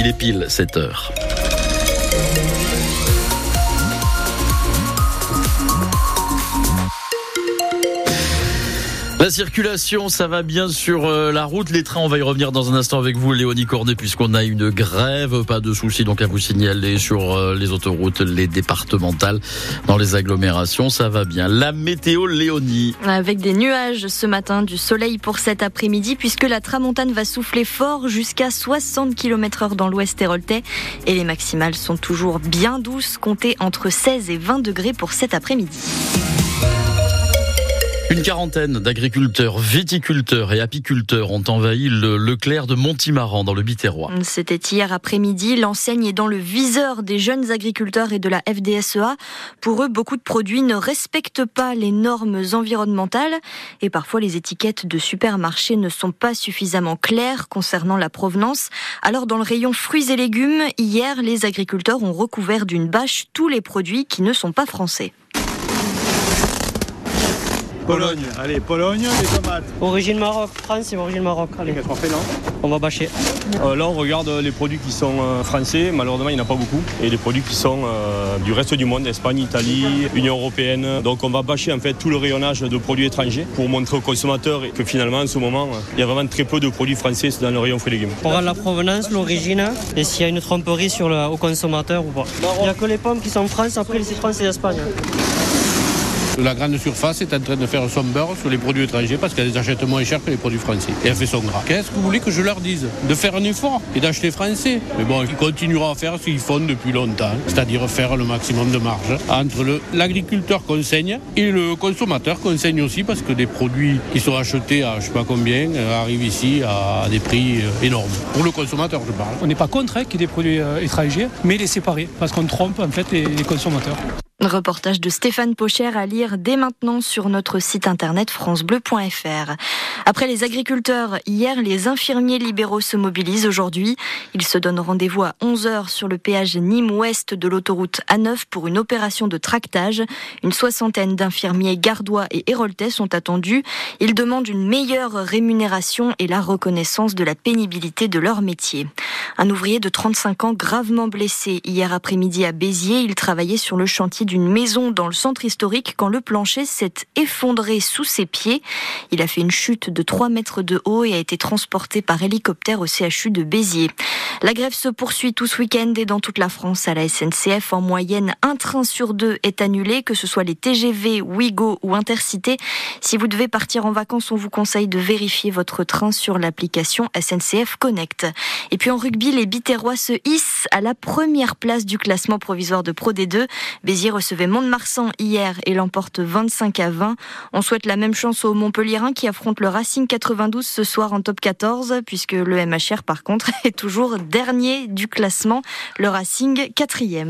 Il est pile 7 heures. La circulation, ça va bien sur euh, la route. Les trains, on va y revenir dans un instant avec vous, Léonie Cornet, puisqu'on a une grève. Pas de soucis donc à vous signaler sur euh, les autoroutes, les départementales, dans les agglomérations. Ça va bien. La météo, Léonie. Avec des nuages ce matin, du soleil pour cet après-midi, puisque la tramontane va souffler fort jusqu'à 60 km heure dans l'ouest héroltais. Et les maximales sont toujours bien douces, comptées entre 16 et 20 degrés pour cet après-midi. Une quarantaine d'agriculteurs, viticulteurs et apiculteurs ont envahi le Leclerc de Montimaran dans le Biterrois. C'était hier après-midi. L'enseigne est dans le viseur des jeunes agriculteurs et de la FDSEA. Pour eux, beaucoup de produits ne respectent pas les normes environnementales et parfois les étiquettes de supermarchés ne sont pas suffisamment claires concernant la provenance. Alors dans le rayon fruits et légumes, hier, les agriculteurs ont recouvert d'une bâche tous les produits qui ne sont pas français. Pologne. Allez, Pologne, les tomates. Origine Maroc, France et origine Maroc. Allez, Qu'est-ce qu'on fait, non on va bâcher. Euh, là, on regarde les produits qui sont euh, français. Malheureusement, il n'y en a pas beaucoup. Et les produits qui sont euh, du reste du monde, Espagne, Italie, Union européenne. Donc, on va bâcher en fait tout le rayonnage de produits étrangers pour montrer aux consommateurs que finalement, en ce moment, il y a vraiment très peu de produits français dans le rayon fruits et légumes. On regarde la provenance, l'origine et s'il y a une tromperie sur le, au consommateur ou pas. Il n'y a que les pommes qui sont en France, après les citrons, c'est l'Espagne. La grande surface est en train de faire son beurre sur les produits étrangers parce qu'elle les achète moins cher que les produits français. Et elle fait son gras. Qu'est-ce que vous voulez que je leur dise? De faire un effort et d'acheter français. Mais bon, ils continueront à faire ce qu'ils font depuis longtemps, c'est-à-dire faire le maximum de marge entre l'agriculteur qu'on saigne et le consommateur qu'on saigne aussi parce que des produits qui sont achetés à je sais pas combien euh, arrivent ici à des prix euh, énormes. Pour le consommateur, je parle. On n'est pas contre hein, qu'il y ait des produits euh, étrangers, mais les séparer, parce qu'on trompe en fait les consommateurs. Reportage de Stéphane Pocher à lire dès maintenant sur notre site internet francebleu.fr. Après les agriculteurs, hier, les infirmiers libéraux se mobilisent aujourd'hui. Ils se donnent rendez-vous à 11h sur le péage Nîmes-Ouest de l'autoroute A9 pour une opération de tractage. Une soixantaine d'infirmiers gardois et héroltais sont attendus. Ils demandent une meilleure rémunération et la reconnaissance de la pénibilité de leur métier. Un ouvrier de 35 ans gravement blessé hier après-midi à Béziers. Il travaillait sur le chantier d'une maison dans le centre historique quand le plancher s'est effondré sous ses pieds. Il a fait une chute de 3 mètres de haut et a été transporté par hélicoptère au CHU de Béziers. La grève se poursuit tout ce week-end et dans toute la France à la SNCF. En moyenne, un train sur deux est annulé, que ce soit les TGV, Ouigo ou Intercité. Si vous devez partir en vacances, on vous conseille de vérifier votre train sur l'application SNCF Connect. Et puis en rugby, les Biterrois se hissent à la première place du classement provisoire de Pro D2. Béziers recevait Mont-de-Marsan hier et l'emporte 25 à 20. On souhaite la même chance aux Montpellierins qui affrontent le Racing 92 ce soir en top 14, puisque le MHR par contre est toujours dernier du classement, le Racing quatrième.